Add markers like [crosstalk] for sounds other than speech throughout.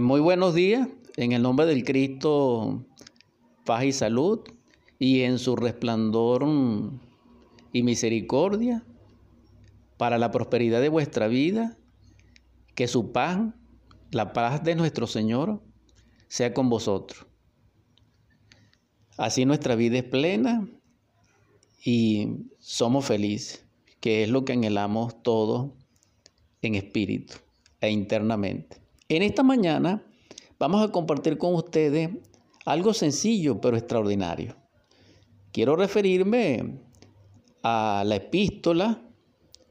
Muy buenos días, en el nombre del Cristo, paz y salud, y en su resplandor y misericordia, para la prosperidad de vuestra vida, que su paz, la paz de nuestro Señor, sea con vosotros. Así nuestra vida es plena y somos felices, que es lo que anhelamos todos en espíritu e internamente. En esta mañana vamos a compartir con ustedes algo sencillo pero extraordinario. Quiero referirme a la epístola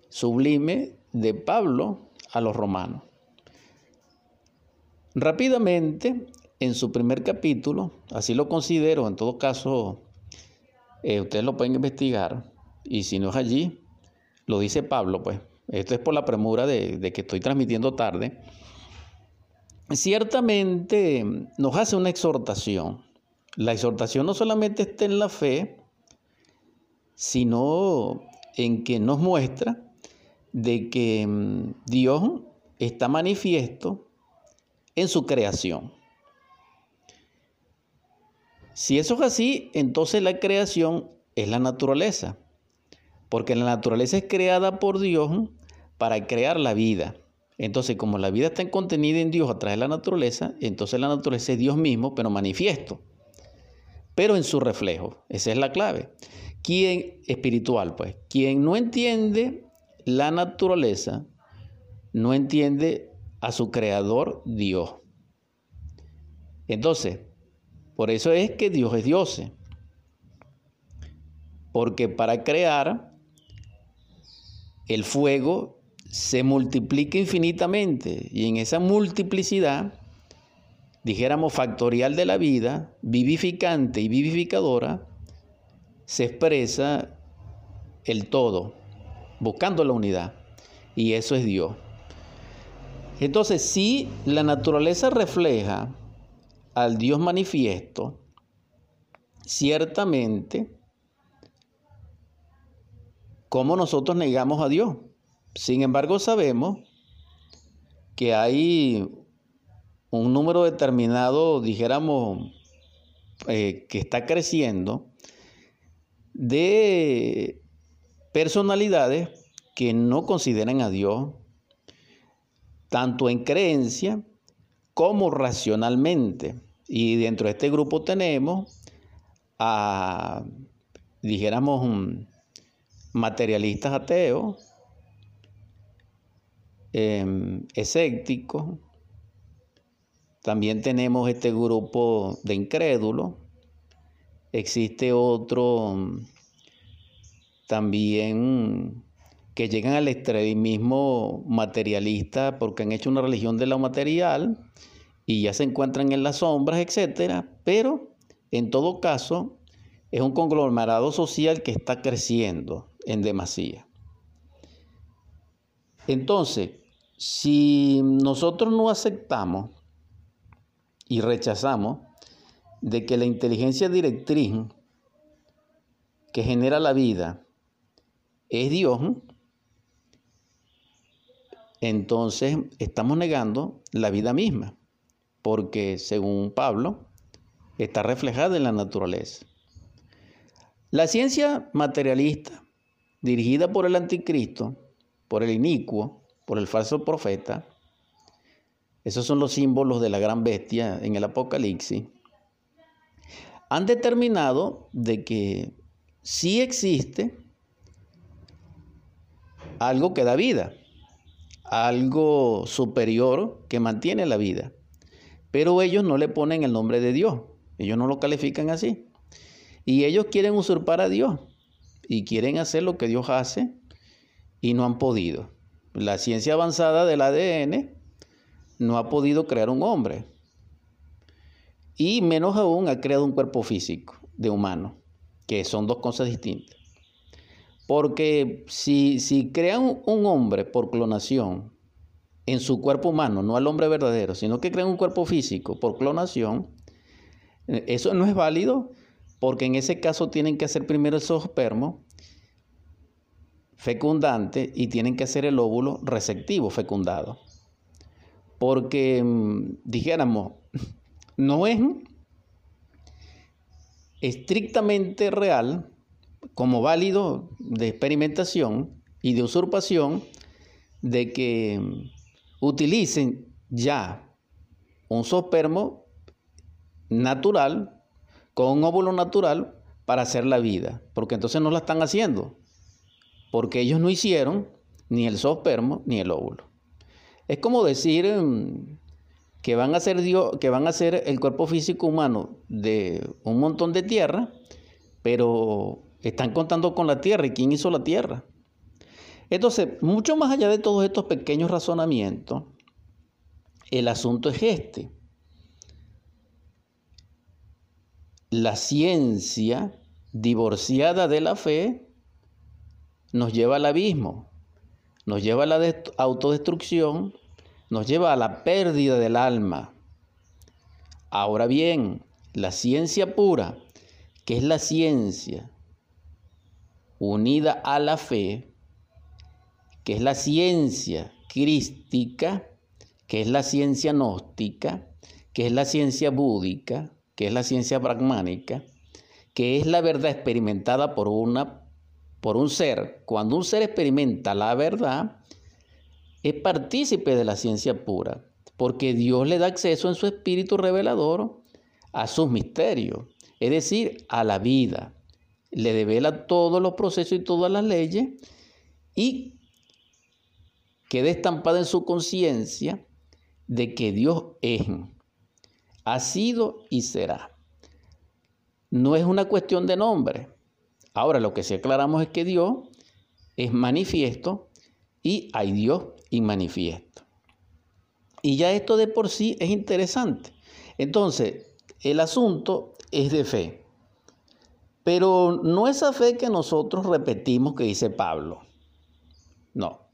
sublime de Pablo a los romanos. Rápidamente, en su primer capítulo, así lo considero, en todo caso, eh, ustedes lo pueden investigar, y si no es allí, lo dice Pablo, pues, esto es por la premura de que estoy transmitiendo tarde, ciertamente nos hace una exhortación. La exhortación no solamente está en la fe, sino en que nos muestra de que mm, Dios está manifiesto en su creación. Si eso es así, entonces la creación es la naturaleza, porque la naturaleza es creada por Dios para crear la vida. Entonces, como la vida está contenida en Dios a través de la naturaleza, entonces la naturaleza es Dios mismo, pero manifiesto, pero en su reflejo. Esa es la clave. Quien espiritual, pues, quien no entiende la naturaleza, no entiende a su creador Dios. Entonces, por eso es que Dios es Dios. Porque para crear el fuego se multiplica infinitamente y en esa multiplicidad, dijéramos factorial de la vida, vivificante y vivificadora, se expresa el todo, buscando la unidad. Y eso es Dios. Entonces, si la naturaleza refleja al Dios manifiesto, ciertamente, ¿cómo nosotros negamos a Dios? Sin embargo, sabemos que hay un número determinado, dijéramos, eh, que está creciendo de personalidades que no consideran a Dios tanto en creencia como racionalmente. Y dentro de este grupo tenemos a, dijéramos, materialistas ateos, Escépticos. También tenemos este grupo de incrédulos. Existe otro mm, también que llegan al extremismo materialista porque han hecho una religión de lo material y ya se encuentran en las sombras, etcétera, pero en todo caso es un conglomerado social que está creciendo en demasía. Entonces, si nosotros no aceptamos y rechazamos de que la inteligencia directriz que genera la vida es Dios, entonces estamos negando la vida misma, porque según Pablo, está reflejada en la naturaleza. La ciencia materialista, dirigida por el anticristo, por el inicuo, por el falso profeta. Esos son los símbolos de la gran bestia en el Apocalipsis. Han determinado de que sí existe algo que da vida, algo superior que mantiene la vida. Pero ellos no le ponen el nombre de Dios, ellos no lo califican así. Y ellos quieren usurpar a Dios y quieren hacer lo que Dios hace y no han podido. La ciencia avanzada del ADN no ha podido crear un hombre. Y menos aún ha creado un cuerpo físico de humano, que son dos cosas distintas. Porque si, si crean un hombre por clonación en su cuerpo humano, no al hombre verdadero, sino que crean un cuerpo físico por clonación, eh, eso no es válido porque en ese caso tienen que hacer primero el zoospermo fecundante y tienen que ser el óvulo receptivo fecundado. porque mm, dijéramos, [laughs] no es estrictamente real como válido de experimentación y de usurpación de que mm, utilicen ya un sospermo natural con un óvulo natural para hacer la vida, porque entonces no la están haciendo, porque ellos no hicieron ni el sospermo ni el óvulo. Es como decir mm, que van a ser Dios, que van a ser el cuerpo físico humano de un montón de tierra, pero están contando con la tierra y quién hizo la tierra. Entonces, mucho más allá de todos estos pequeños razonamientos, el asunto es este. La ciencia divorciada de la fe nos lleva al abismo, nos lleva a la autodestrucción, nos lleva a la pérdida del alma. Ahora bien, la ciencia pura, que es la ciencia unida a la fe, que es la ciencia crística, que es la ciencia gnóstica, que es la ciencia búdica, que es la ciencia pragmánica, que es la verdad experimentada por, una, por un ser. Cuando un ser experimenta la verdad, es partícipe de la ciencia pura, porque Dios le da acceso en su espíritu revelador a sus misterios, es decir, a la vida. Le devela todos los procesos y todas las leyes y queda estampada en su conciencia de que Dios es, ha sido y será. No es una cuestión de nombre. Ahora lo que sí aclaramos es que Dios es manifiesto y hay Dios manifiesto. Y ya esto de por sí es interesante. Entonces, el asunto es de fe. Pero no esa fe que nosotros repetimos que dice Pablo. No.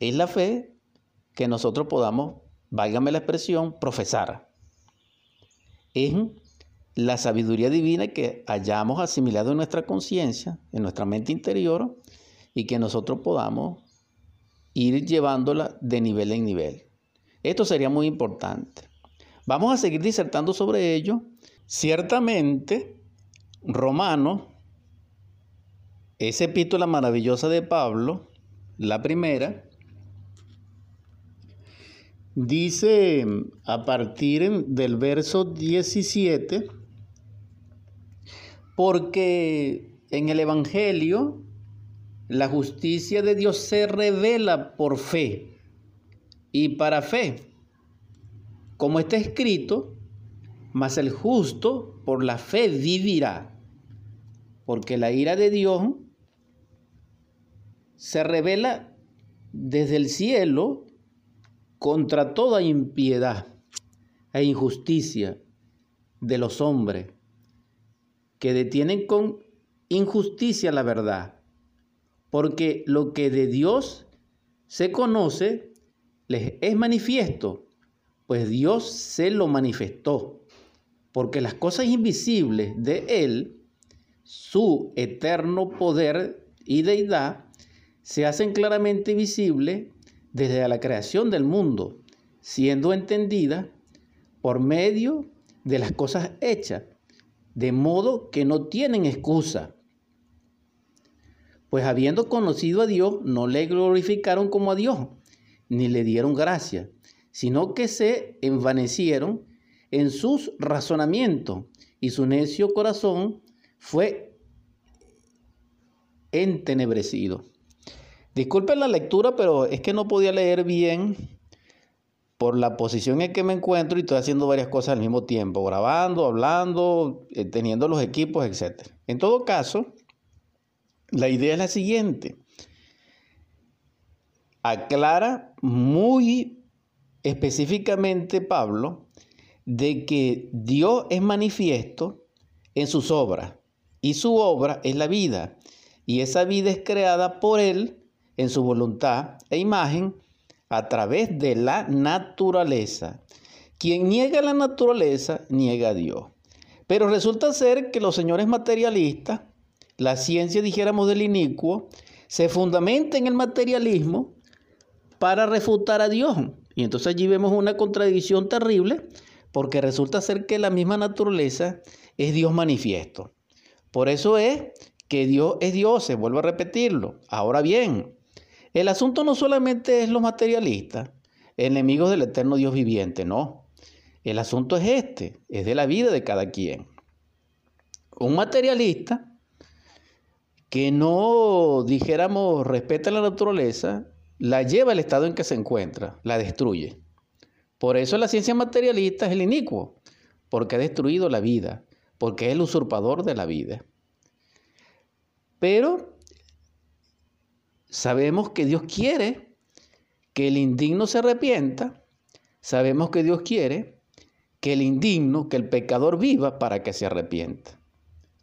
Es la fe que nosotros podamos, válgame la expresión, profesar. Es la sabiduría divina que hayamos asimilado en nuestra conciencia, en nuestra mente interior, y que nosotros podamos ir llevándola de nivel en nivel. Esto sería muy importante. Vamos a seguir disertando sobre ello. Ciertamente, Romano, esa epístola maravillosa de Pablo, la primera, dice a partir del verso 17, porque en el Evangelio la justicia de Dios se revela por fe y para fe. Como está escrito, mas el justo por la fe vivirá. Porque la ira de Dios se revela desde el cielo contra toda impiedad e injusticia de los hombres que detienen con injusticia la verdad. Porque lo que de Dios se conoce les es manifiesto, pues Dios se lo manifestó, porque las cosas invisibles de Él, su eterno poder y deidad, se hacen claramente visibles desde la creación del mundo, siendo entendidas por medio de las cosas hechas, de modo que no tienen excusa pues habiendo conocido a Dios, no le glorificaron como a Dios, ni le dieron gracia, sino que se envanecieron en sus razonamientos, y su necio corazón fue entenebrecido. Disculpen la lectura, pero es que no podía leer bien por la posición en que me encuentro y estoy haciendo varias cosas al mismo tiempo, grabando, hablando, eh, teniendo los equipos, etc. En todo caso, la idea es la siguiente. Aclara muy específicamente Pablo de que Dios es manifiesto en sus obras y su obra es la vida y esa vida es creada por Él en su voluntad e imagen a través de la naturaleza. Quien niega la naturaleza niega a Dios. Pero resulta ser que los señores materialistas la ciencia, dijéramos, del inicuo, se fundamenta en el materialismo para refutar a Dios. Y entonces allí vemos una contradicción terrible porque resulta ser que la misma naturaleza es Dios manifiesto. Por eso es que Dios es Dios, se vuelve a repetirlo. Ahora bien, el asunto no solamente es los materialistas, enemigos del eterno Dios viviente, no. El asunto es este, es de la vida de cada quien. Un materialista que no, dijéramos, respeta la naturaleza, la lleva al estado en que se encuentra, la destruye. Por eso la ciencia materialista es el inicuo, porque ha destruido la vida, porque es el usurpador de la vida. Pero sabemos que Dios quiere que el indigno se arrepienta, sabemos que Dios quiere que el indigno, que el pecador viva para que se arrepienta.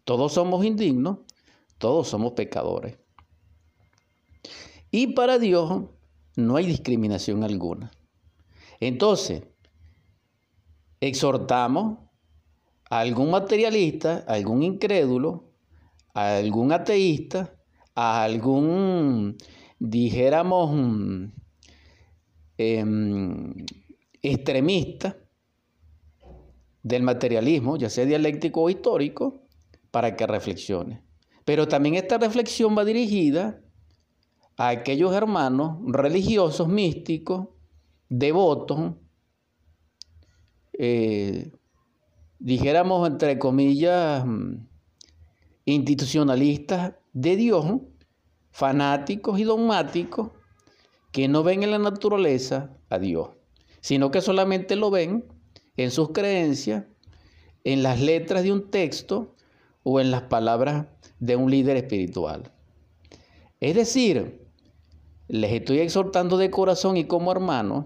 Todos somos indignos, todos somos pecadores. Y para Dios no hay discriminación alguna. Entonces, exhortamos a algún materialista, a algún incrédulo, a algún ateísta, a algún, dijéramos, em, extremista del materialismo, ya sea dialéctico o histórico, para que reflexione. Pero también esta reflexión va dirigida a aquellos hermanos religiosos, místicos, devotos, eh, dijéramos entre comillas, institucionalistas de Dios, fanáticos y dogmáticos, que no ven en la naturaleza a Dios, sino que solamente lo ven en sus creencias, en las letras de un texto o en las palabras de un líder espiritual. Es decir, les estoy exhortando de corazón y como hermanos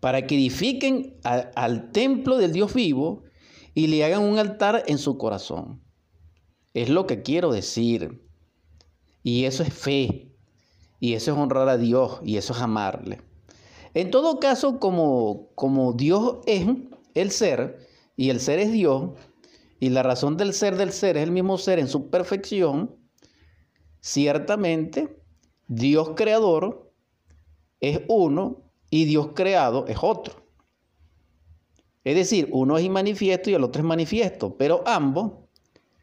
para que edifiquen al templo del Dios vivo y le hagan un altar en su corazón. Es lo que quiero decir. Y eso es fe. Y eso es honrar a Dios. Y eso es amarle. En todo caso, como, como Dios es el ser, y el ser es Dios, y la razón del ser del ser es el mismo ser en su perfección, ciertamente Dios creador es uno y Dios creado es otro. Es decir, uno es inmanifiesto y el otro es manifiesto, pero ambos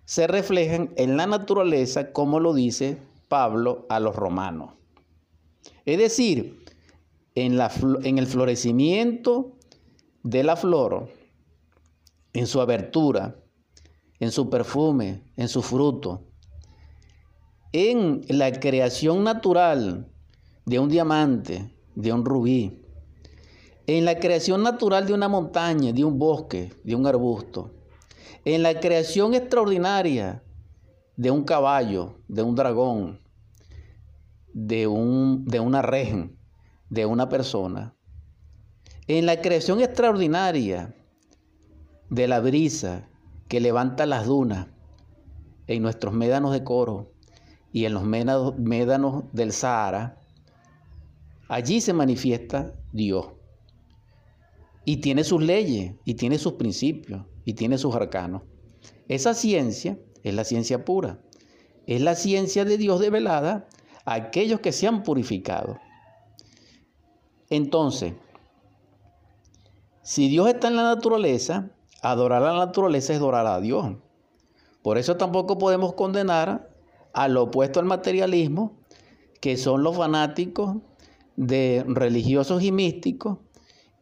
se reflejan en la naturaleza como lo dice Pablo a los romanos. Es decir, en, la, en el florecimiento de la flor, en su abertura, en su perfume, en su fruto, en la creación natural de un diamante, de un rubí, en la creación natural de una montaña, de un bosque, de un arbusto, en la creación extraordinaria de un caballo, de un dragón, de, un, de una reja, de una persona, en la creación extraordinaria de la brisa que levanta las dunas en nuestros médanos de coro y en los médanos del Sahara, allí se manifiesta Dios. Y tiene sus leyes, y tiene sus principios, y tiene sus arcanos. Esa ciencia es la ciencia pura. Es la ciencia de Dios develada a aquellos que se han purificado. Entonces, si Dios está en la naturaleza, adorar a la naturaleza es adorar a Dios. Por eso tampoco podemos condenar al opuesto al materialismo, que son los fanáticos de religiosos y místicos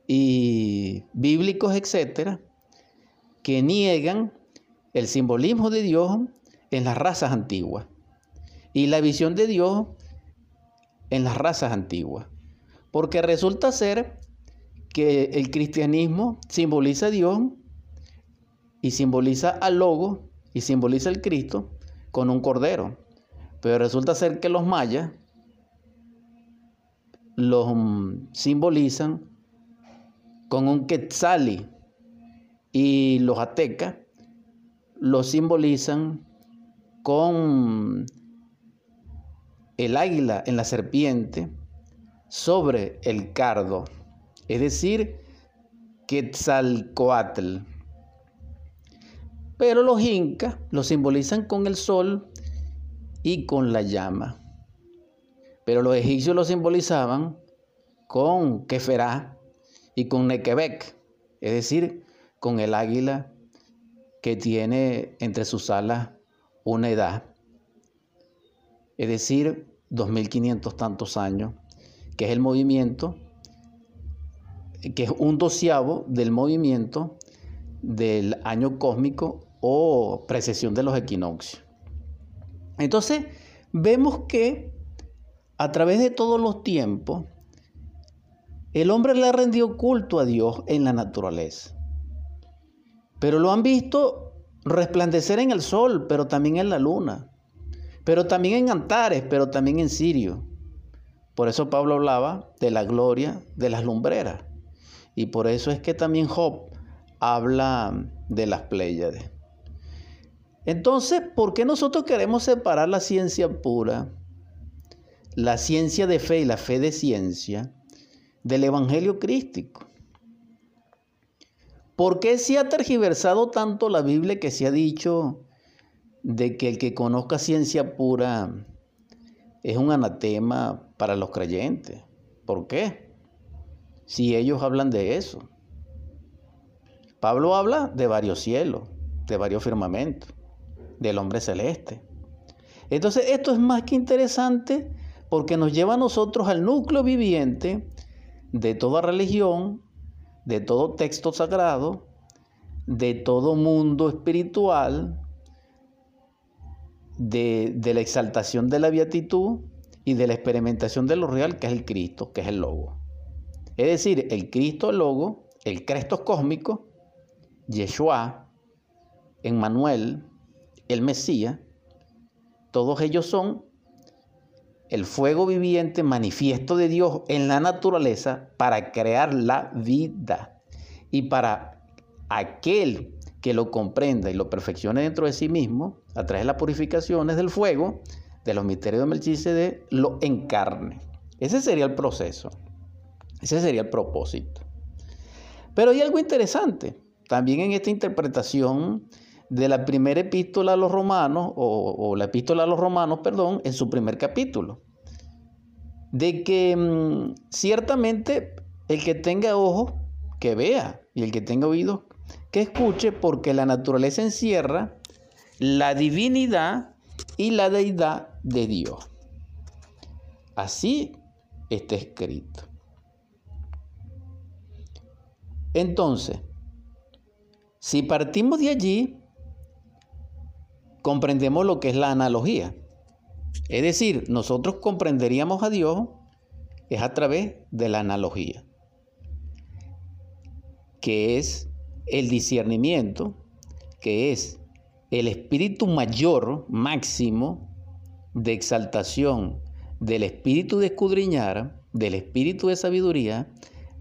y bíblicos, etcétera, que niegan el simbolismo de Dios en las razas antiguas y la visión de Dios en las razas antiguas. Porque resulta ser que el cristianismo simboliza a Dios y simboliza al Logo y simboliza al Cristo con un cordero. Pero resulta ser que los mayas los mm, simbolizan con un quetzali y los aztecas los simbolizan con el águila en la serpiente sobre el cardo, es decir, Quetzalcoatl. Pero los incas lo simbolizan con el sol y con la llama. Pero los egipcios lo simbolizaban con Keferá y con Nequebec, es decir, con el águila que tiene entre sus alas una edad, es decir, 2500 tantos años, que es el movimiento, que es un doceavo del movimiento del año cósmico o precesión de los equinoccios. Entonces, vemos que a través de todos los tiempos, el hombre le ha rendido culto a Dios en la naturaleza. Pero lo han visto resplandecer en el sol, pero también en la luna. Pero también en Antares, pero también en Sirio. Por eso Pablo hablaba de la gloria de las lumbreras. Y por eso es que también Job habla de las Pléyades. Entonces, ¿por qué nosotros queremos separar la ciencia pura, la ciencia de fe y la fe de ciencia, del Evangelio crístico? ¿Por qué se ha tergiversado tanto la Biblia que se ha dicho de que el que conozca ciencia pura es un anatema para los creyentes? ¿Por qué? Si ellos hablan de eso. Pablo habla de varios cielos, de varios firmamentos, del hombre celeste. Entonces esto es más que interesante porque nos lleva a nosotros al núcleo viviente de toda religión, de todo texto sagrado, de todo mundo espiritual, de, la exaltación de la beatitud y de la experimentación de lo real, que es el Cristo, que es el Logo. Es decir, el Cristo, Logo, el Cristo cósmico, Yeshua, Emmanuel, el Mesías, todos ellos son el fuego viviente manifiesto de Dios en la naturaleza para crear la vida y para aquel que lo comprenda y lo perfeccione dentro de sí mismo, a través de las purificaciones del fuego, de los misterios de Melchizedek, lo encarne. Ese sería el proceso. Ese sería el propósito. Pero hay algo interesante también en esta interpretación de la primera epístola a los romanos, o, la epístola a los romanos, perdón, en su primer capítulo. De que mm, ciertamente el que tenga ojo, que vea, y el que tenga oído, que escuche, porque la naturaleza encierra la divinidad y la deidad de Dios. Así está escrito. Entonces, si partimos de allí, comprendemos lo que es la analogía. Es decir, nosotros comprenderíamos a Dios es a través de la analogía, que es el discernimiento, que es el espíritu mayor, máximo, de exaltación del espíritu de escudriñar, del espíritu de sabiduría,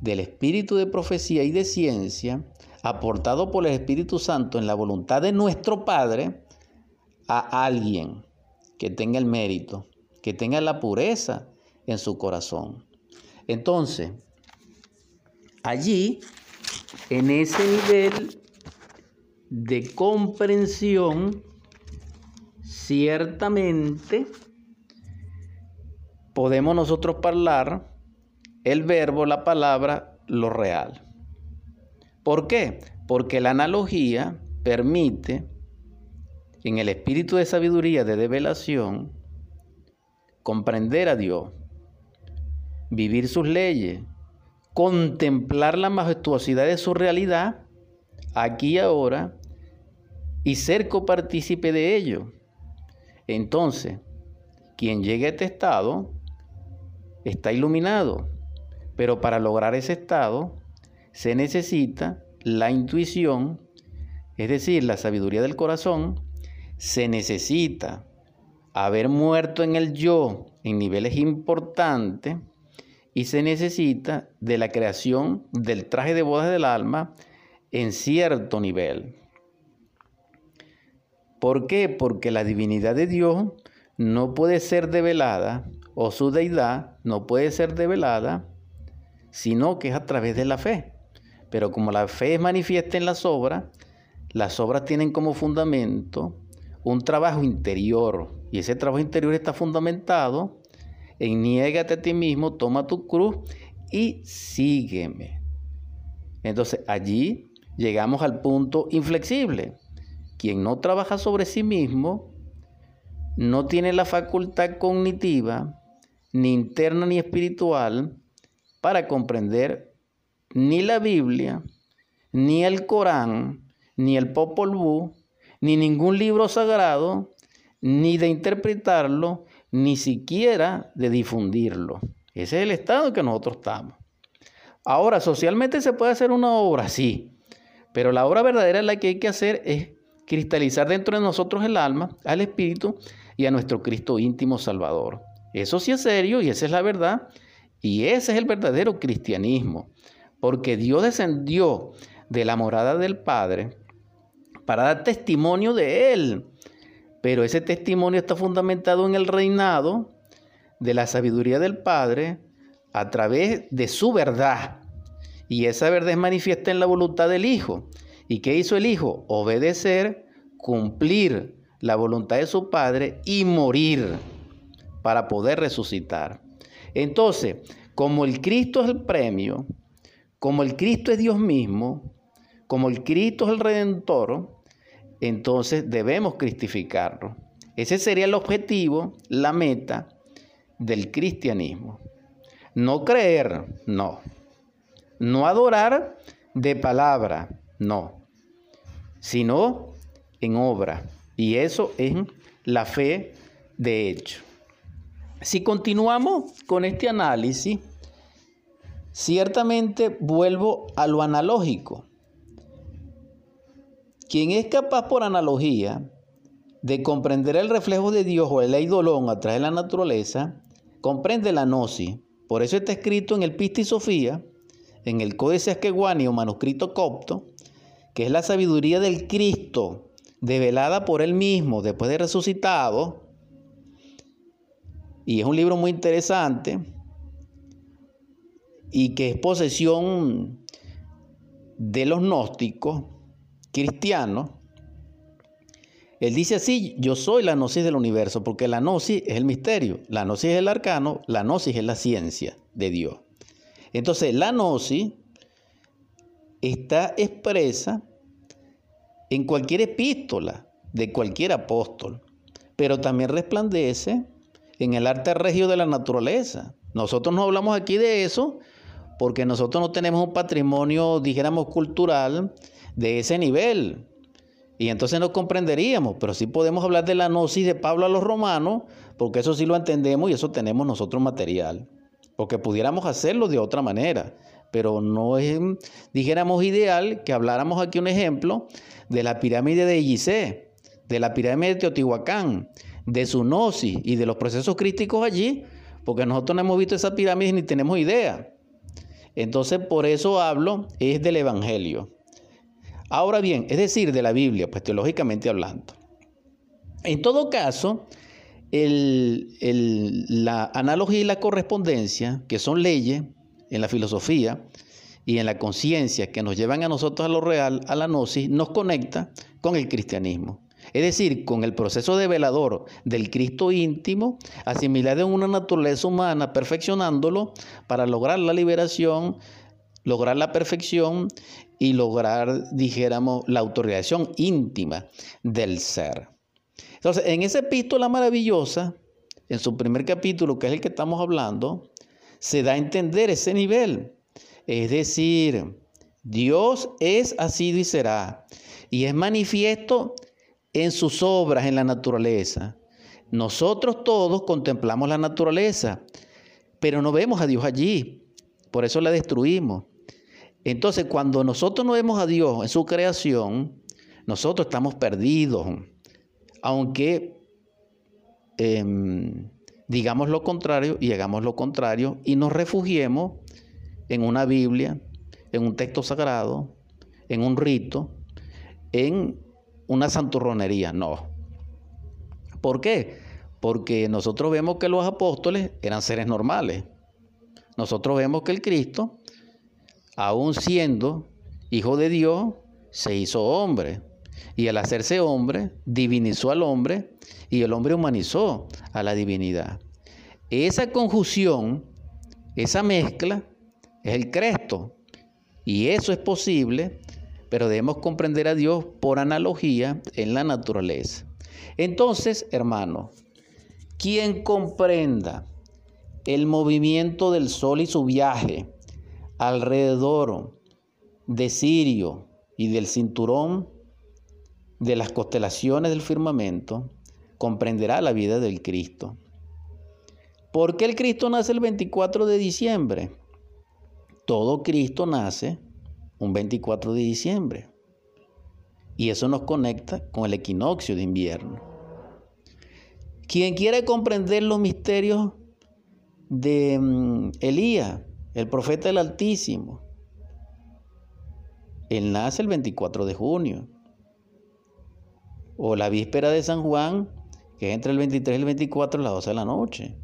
del espíritu de profecía y de ciencia, aportado por el Espíritu Santo en la voluntad de nuestro Padre, a alguien que tenga el mérito, que tenga la pureza en su corazón. Entonces, allí, en ese nivel de comprensión, ciertamente podemos nosotros hablar el verbo, la palabra, lo real. ¿Por qué? Porque la analogía permite, en el espíritu de sabiduría, de develación, comprender a Dios, vivir sus leyes, contemplar la majestuosidad de su realidad, aquí y ahora, y ser copartícipe de ello. Entonces, quien llegue a este estado está iluminado, pero para lograr ese estado se necesita la intuición, es decir, la sabiduría del corazón, se necesita haber muerto en el yo en niveles importantes y se necesita de la creación del traje de bodas del alma en cierto nivel. ¿Por qué? Porque la divinidad de Dios no puede ser develada, o su deidad no puede ser develada, sino que es a través de la fe. Pero como la fe es manifiesta en las obras, las obras tienen como fundamento un trabajo interior, y ese trabajo interior está fundamentado Enniégate a ti mismo, toma tu cruz y sígueme. Entonces allí llegamos al punto inflexible. Quien no trabaja sobre sí mismo no tiene la facultad cognitiva, ni interna ni espiritual, para comprender ni la Biblia, ni el Corán, ni el Popol Vuh, ni ningún libro sagrado, ni de interpretarlo, ni siquiera de difundirlo. Ese es el estado en que nosotros estamos. Ahora, socialmente se puede hacer una obra, sí, pero la obra verdadera la que hay que hacer es cristalizar dentro de nosotros el alma, al espíritu y a nuestro Cristo íntimo Salvador. Eso sí es serio y esa es la verdad. Y ese es el verdadero cristianismo. Porque Dios descendió de la morada del Padre para dar testimonio de Él. Pero ese testimonio está fundamentado en el reinado de la sabiduría del Padre a través de su verdad. Y esa verdad es manifiesta en la voluntad del Hijo. ¿Y qué hizo el Hijo? Obedecer, cumplir la voluntad de su Padre y morir para poder resucitar. Entonces, como el Cristo es el premio, como el Cristo es Dios mismo, como el Cristo es el Redentor, entonces debemos cristificarlo. Ese sería el objetivo, la meta del cristianismo. No creer, no. No adorar de palabra, no. Sino en obra. Y eso es la fe de hecho. Si continuamos con este análisis, ciertamente vuelvo a lo analógico. Quien es capaz por analogía de comprender el reflejo de Dios o el eidolón a través de la naturaleza, comprende la gnosis. Por eso está escrito en el Pista Sofía, en el Códice Asqueguani o manuscrito copto, que es la sabiduría del Cristo develada por él mismo después de resucitado. Y es un libro muy interesante y que es posesión de los gnósticos cristianos. Él dice así, yo soy la gnosis del universo, porque la gnosis es el misterio, la gnosis es el arcano, la gnosis es la ciencia de Dios. Entonces, la gnosis está expresa en cualquier epístola de cualquier apóstol, pero también resplandece en el arte regio de la naturaleza. Nosotros no hablamos aquí de eso porque nosotros no tenemos un patrimonio, dijéramos, cultural de ese nivel. Y entonces no comprenderíamos, pero sí podemos hablar de la gnosis de Pablo a los romanos, porque eso sí lo entendemos y eso tenemos nosotros material. Porque pudiéramos hacerlo de otra manera pero no es, dijéramos, ideal que habláramos aquí un ejemplo de la pirámide de Gizeh, de la pirámide de Teotihuacán, de su gnosis y de los procesos críticos allí, porque nosotros no hemos visto esa pirámide ni tenemos idea. Entonces, por eso hablo, es del Evangelio. Ahora bien, es decir, de la Biblia, pues teológicamente hablando. En todo caso, la analogía y la correspondencia, que son leyes, en la filosofía y en la conciencia que nos llevan a nosotros a lo real, a la gnosis, nos conecta con el cristianismo. Es decir, con el proceso de velador del Cristo íntimo, asimilado en una naturaleza humana, perfeccionándolo para lograr la liberación, lograr la perfección y lograr, dijéramos, la autorización íntima del ser. Entonces, en esa epístola maravillosa, en su primer capítulo, que es el que estamos hablando, se da a entender ese nivel. Es decir, Dios es, así y será. Y es manifiesto en sus obras, en la naturaleza. Nosotros todos contemplamos la naturaleza, pero no vemos a Dios allí. Por eso la destruimos. Entonces, cuando nosotros no vemos a Dios en su creación, nosotros estamos perdidos. Aunque em, digamos lo contrario y hagamos lo contrario y nos refugiemos en una Biblia, en un texto sagrado, en un rito, en una santurronería. No. ¿Por qué? Porque nosotros vemos que los apóstoles eran seres normales. Nosotros vemos que el Cristo, aun siendo hijo de Dios, se hizo hombre. Y al hacerse hombre, divinizó al hombre y el hombre humanizó a la divinidad. esa conjunción, esa mezcla, es el Cristo. Y eso es posible, pero debemos comprender a Dios por analogía en la naturaleza. Entonces, hermano, quien comprenda el movimiento del Sol y su viaje alrededor de Sirio y del cinturón de las constelaciones del firmamento, comprenderá la vida del Cristo. ¿Por qué el Cristo nace el 24 de diciembre? Todo Cristo nace un 24 de diciembre. Y eso nos conecta con el equinoccio de invierno. Quien quiere comprender los misterios de mm, Elías, el profeta del Altísimo, él nace el 24 de junio. O la víspera de San Juan, que es entre el 23 y el 24 a las 12 de la noche.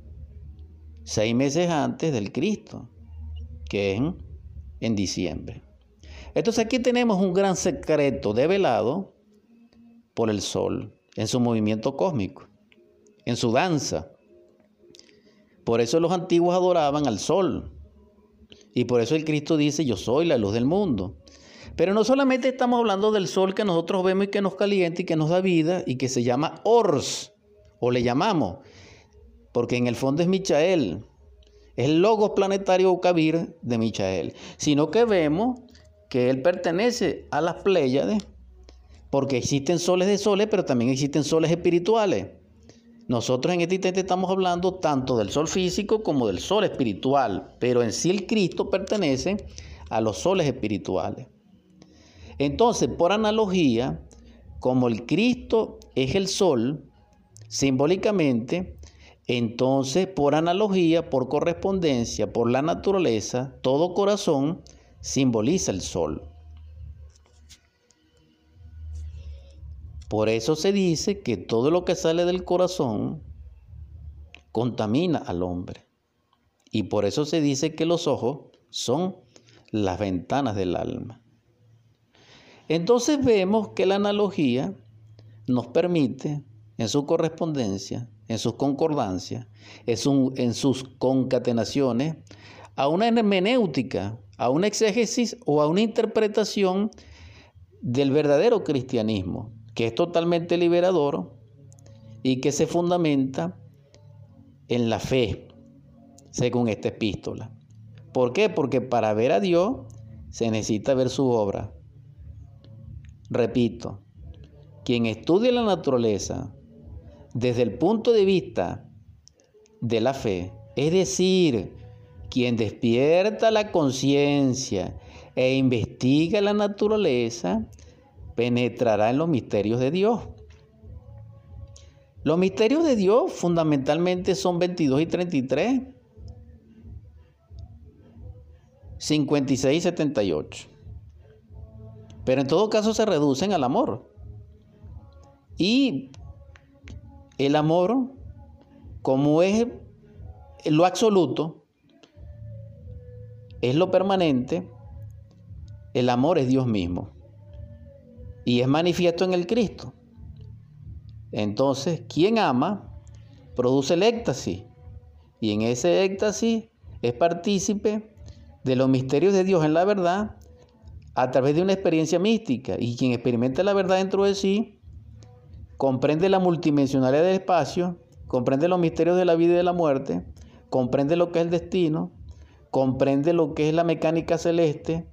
Seis meses antes del Cristo, que es en diciembre. Entonces aquí tenemos un gran secreto develado por el sol en su movimiento cósmico, en su danza. Por eso los antiguos adoraban al sol. Y por eso el Cristo dice, yo soy la luz del mundo. Pero no solamente estamos hablando del sol que nosotros vemos y que nos calienta y que nos da vida y que se llama Ors, o le llamamos, porque en el fondo es Michael, es el logos planetario o Kabir de Michael, sino que vemos que él pertenece a las Pléyades, porque existen soles de soles, pero también existen soles espirituales. Nosotros en este instante estamos hablando tanto del sol físico como del sol espiritual, pero en sí el Cristo pertenece a los soles espirituales. Entonces, por analogía, como el Cristo es el sol, simbólicamente, entonces, por analogía, por correspondencia, por la naturaleza, todo corazón simboliza el sol. Por eso se dice que todo lo que sale del corazón contamina al hombre. Y por eso se dice que los ojos son las ventanas del alma. Entonces vemos que la analogía nos permite en su correspondencia, en sus concordancias, en sus concatenaciones, a una hermenéutica a un exégesis o a una interpretación del verdadero cristianismo, que es totalmente liberador y que se fundamenta en la fe, según esta epístola. ¿Por qué? Porque para ver a Dios se necesita ver su obra. Repito, quien estudia la naturaleza desde el punto de vista de la fe, es decir, quien despierta la conciencia e investiga la naturaleza, penetrará en los misterios de Dios. Los misterios de Dios fundamentalmente son 22 y 33, 56 y 78. Pero en todo caso se reducen al amor. Y el amor, como es lo absoluto, es lo permanente, el amor es Dios mismo. Y es manifiesto en el Cristo. Entonces, quien ama produce el éxtasis. Y en ese éxtasis es partícipe de los misterios de Dios en la verdad a través de una experiencia mística. Y quien experimenta la verdad dentro de sí, comprende la multidimensionalidad del espacio, comprende los misterios de la vida y de la muerte, comprende lo que es el destino, comprende lo que es la mecánica celeste,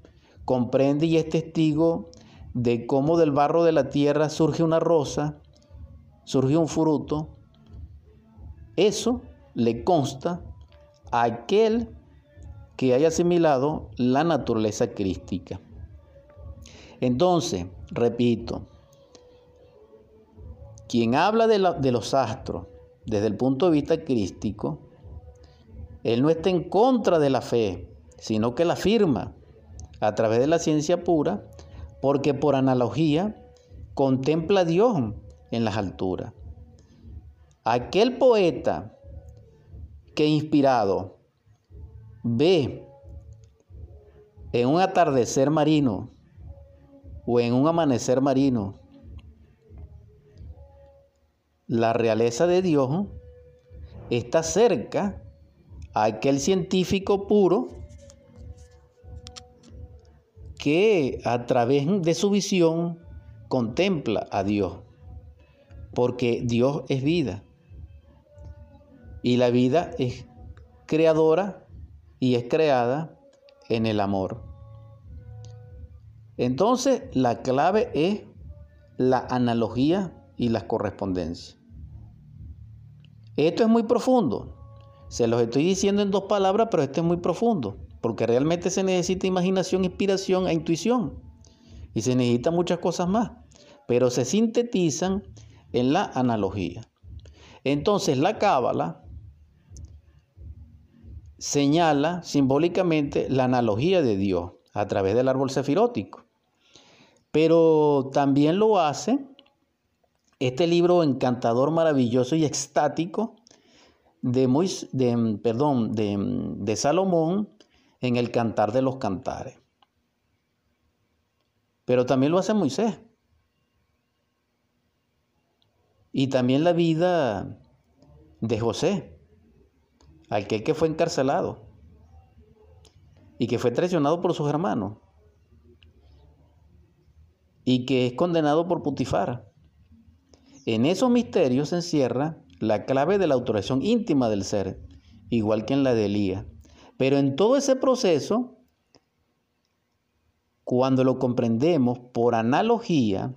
comprende y es testigo de cómo del barro de la tierra surge una rosa, surge un fruto. Eso le consta a aquel que haya asimilado la naturaleza crística. Entonces, repito, quien habla de, de los astros desde el punto de vista crístico, él no está en contra de la fe, sino que la afirma a través de la ciencia pura, porque por analogía contempla a Dios en las alturas. Aquel poeta que inspirado ve en un atardecer marino o en un amanecer marino la realeza de Dios está cerca aquel científico puro que a través de su visión contempla a Dios, porque Dios es vida y la vida es creadora y es creada en el amor. Entonces la clave es la analogía y las correspondencias. Esto es muy profundo. Se los estoy diciendo en dos palabras, pero esto es muy profundo, porque realmente se necesita imaginación, inspiración e intuición. Y se necesita muchas cosas más, pero se sintetizan en la analogía. Entonces la cábala señala simbólicamente la analogía de Dios a través del árbol sefirótico. Pero también lo hace este libro encantador, maravilloso y extático de, de, perdón, de Salomón en el Cantar de los Cantares. Pero también lo hace Moisés. Y también la vida de José, aquel que fue encarcelado y que fue traicionado por sus hermanos y que es condenado por Putifar. En esos misterios se encierra la clave de la autorización íntima del ser, igual que en la de Elías. Pero en todo ese proceso, cuando lo comprendemos por analogía,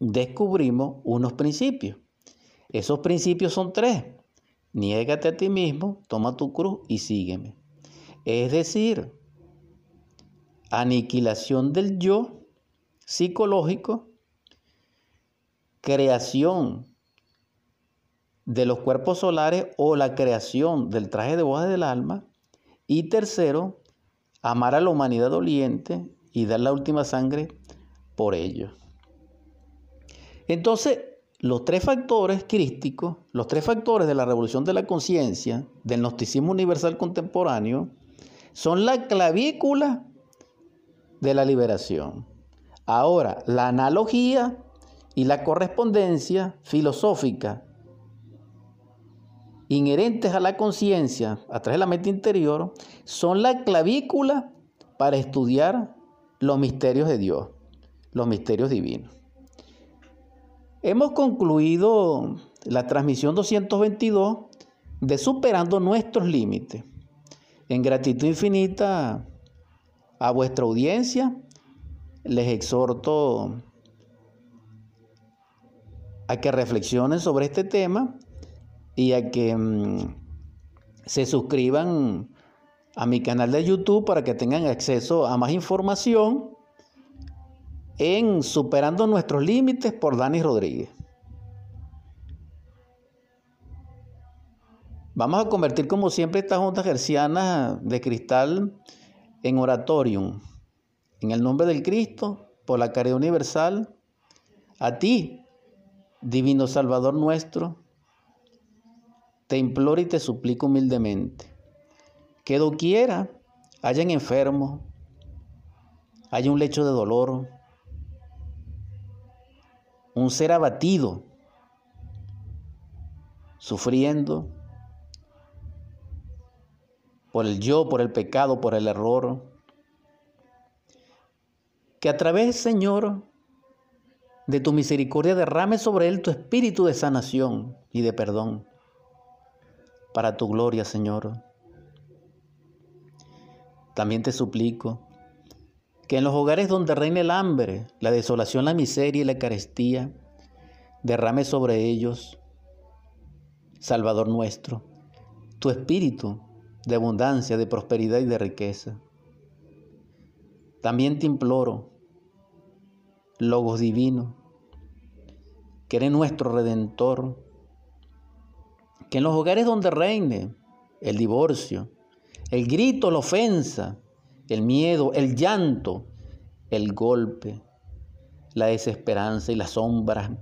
descubrimos unos principios. Esos principios son tres. Niégate a ti mismo, toma tu cruz y sígueme. Es decir, aniquilación del yo psicológico, creación de los cuerpos solares o la creación del traje de boda del alma. Y tercero, amar a la humanidad doliente y dar la última sangre por ellos. Entonces, los tres factores crísticos, los tres factores de la revolución de la conciencia, del gnosticismo universal contemporáneo, son la clavícula de la liberación. Ahora, la analogía y la correspondencia filosófica inherentes a la conciencia a través de la mente interior son la clavícula para estudiar los misterios de Dios, los misterios divinos. Hemos concluido la transmisión 222 de Superando nuestros límites. En gratitud infinita a vuestra audiencia, les exhorto a que reflexionen sobre este tema y a que mm, se suscriban a mi canal de YouTube para que tengan acceso a más información en Superando nuestros límites por Dani Rodríguez. Vamos a convertir como siempre estas ondas gercianas de cristal en oratorium. En el nombre del Cristo, por la caridad universal, a ti, Divino Salvador nuestro, te imploro y te suplico humildemente que doquiera hayan enfermos, haya un lecho de dolor, un ser abatido, sufriendo por el yo, por el pecado, por el error. Que a través, Señor, de tu misericordia derrame sobre él tu espíritu de sanación y de perdón. Para tu gloria, Señor. También te suplico que en los hogares donde reina el hambre, la desolación, la miseria y la carestía, derrame sobre ellos, Salvador nuestro, tu espíritu de abundancia, de prosperidad y de riqueza. También te imploro, Logos divino, que eres nuestro redentor, que en los hogares donde reine el divorcio, el grito, la ofensa, el miedo, el llanto, el golpe, la desesperanza y la sombra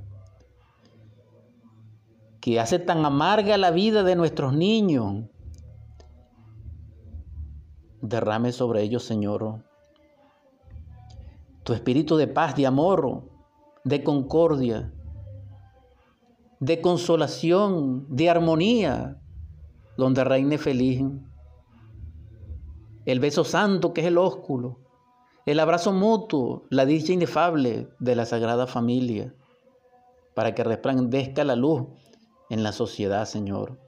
que hace tan amarga la vida de nuestros niños. Derrame sobre ellos, Señor, tu espíritu de paz, de amor, de concordia, de consolación, de armonía, donde reine feliz. El beso santo que es el ósculo. El abrazo mutuo, la dicha inefable de la Sagrada Familia, para que resplandezca la luz en la sociedad, Señor.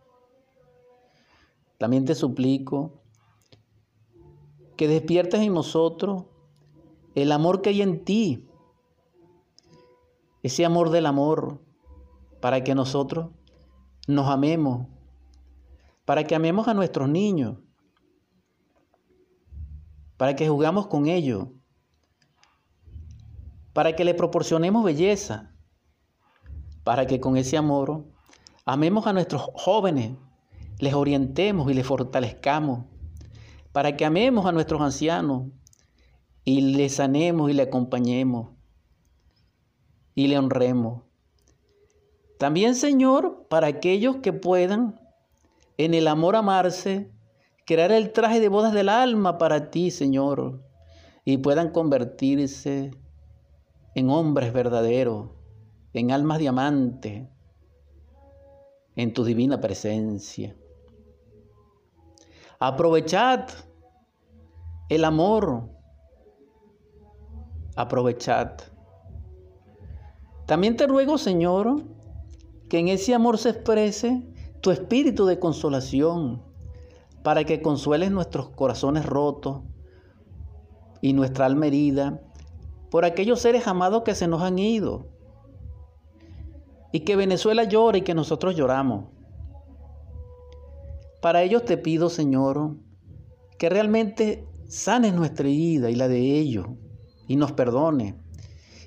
También te suplico que despiertes en nosotros el amor que hay en ti, ese amor del amor, para que nosotros nos amemos, para que amemos a nuestros niños, para que jugamos con ellos, para que le proporcionemos belleza, para que con ese amor amemos a nuestros jóvenes, les orientemos y les fortalezcamos, para que amemos a nuestros ancianos y les sanemos y le acompañemos y le honremos. También, Señor, para aquellos que puedan en el amor amarse, crear el traje de bodas del alma para ti, Señor, y puedan convertirse en hombres verdaderos, en almas diamantes, en tu divina presencia. Aprovechad el amor. Aprovechad. También te ruego, Señor, que en ese amor se exprese tu espíritu de consolación, para que consueles nuestros corazones rotos y nuestra alma herida por aquellos seres amados que se nos han ido. Y que Venezuela llore y que nosotros lloramos. Para ellos te pido, Señor, que realmente sanes nuestra herida y la de ellos y nos perdone.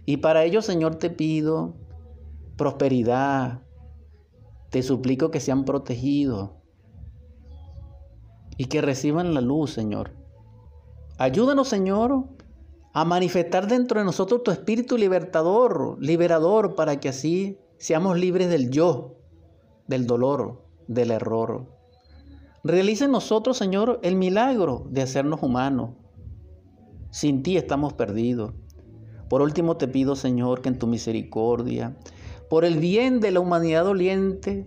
Y para ellos, Señor, te pido prosperidad. Te suplico que sean protegidos y que reciban la luz, Señor. Ayúdanos, Señor, a manifestar dentro de nosotros tu espíritu libertador, liberador, para que así seamos libres del yo, del dolor, del error. Realiza en nosotros, Señor, el milagro de hacernos humanos. Sin ti estamos perdidos. Por último te pido, Señor, que en tu misericordia, por el bien de la humanidad doliente,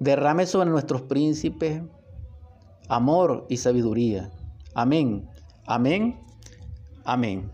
derrame sobre nuestros príncipes amor y sabiduría. Amén, amén, amén.